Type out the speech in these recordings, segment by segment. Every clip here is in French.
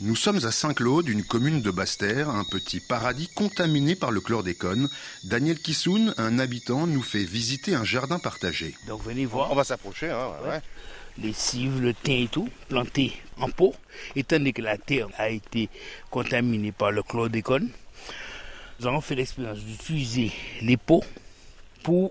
Nous sommes à Saint-Claude, une commune de Basse-Terre, un petit paradis contaminé par le chlordécone. Daniel Kissoun, un habitant, nous fait visiter un jardin partagé. Donc venez voir. On va s'approcher, hein, ouais. Les cives, le thym et tout, plantés en pot. Étant donné que la terre a été contaminée par le chlordécone, nous avons fait l'expérience d'utiliser les pots pour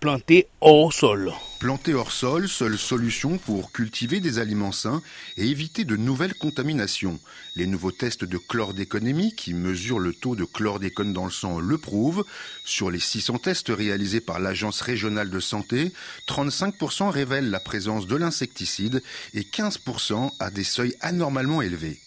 planter hors sol. Planter hors sol, seule solution pour cultiver des aliments sains et éviter de nouvelles contaminations. Les nouveaux tests de chlordéconémie qui mesurent le taux de chlordécone dans le sang le prouvent. Sur les 600 tests réalisés par l'Agence régionale de santé, 35% révèlent la présence de l'insecticide et 15% à des seuils anormalement élevés.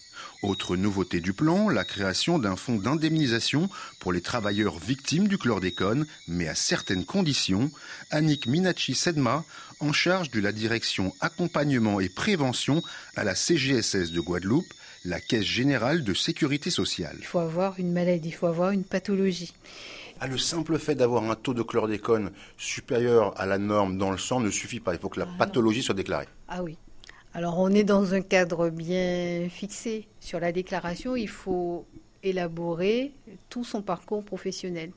Autre nouveauté du plan, la création d'un fonds d'indemnisation pour les travailleurs victimes du chlordécone, mais à certaines conditions. Annick Minachi-Sedma, en charge de la direction accompagnement et prévention à la CGSS de Guadeloupe, la Caisse générale de sécurité sociale. Il faut avoir une maladie, il faut avoir une pathologie. Ah, le simple fait d'avoir un taux de chlordécone supérieur à la norme dans le sang ne suffit pas. Il faut que la pathologie soit déclarée. Ah oui. Alors on est dans un cadre bien fixé. Sur la déclaration, il faut élaborer tout son parcours professionnel.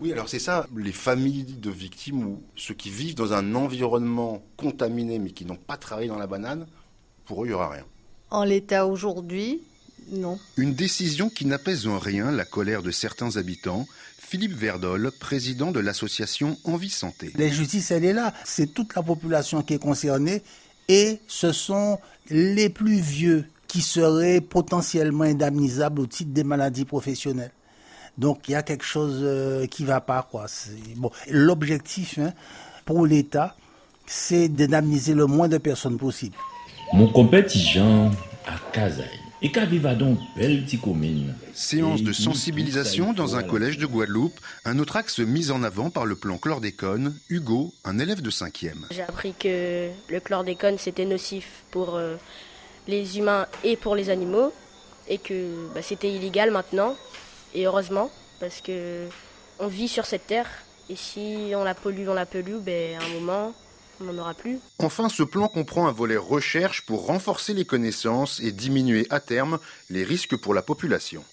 Oui, alors c'est ça, les familles de victimes ou ceux qui vivent dans un environnement contaminé mais qui n'ont pas travaillé dans la banane, pour eux, il n'y aura rien. En l'état aujourd'hui, non. Une décision qui n'apaise en rien la colère de certains habitants. Philippe Verdol, président de l'association Envie Santé. La justice, elle est là. C'est toute la population qui est concernée et ce sont les plus vieux qui seraient potentiellement indemnisables au titre des maladies professionnelles. Donc il y a quelque chose euh, qui va pas quoi. Bon, l'objectif hein, pour l'État, c'est d'indemniser le moins de personnes possible. Mon compétition à Kazaï. Et donc belle petite commune Séance de sensibilisation dans un collège de Guadeloupe, un autre axe mis en avant par le plan chlordécone, Hugo, un élève de 5e. J'ai appris que le chlordécone c'était nocif pour euh, les humains et pour les animaux et que bah, c'était illégal maintenant et heureusement parce que on vit sur cette terre et si on la pollue, on la pollue, ben, à un moment on n'en aura plus. Enfin, ce plan comprend un volet recherche pour renforcer les connaissances et diminuer à terme les risques pour la population.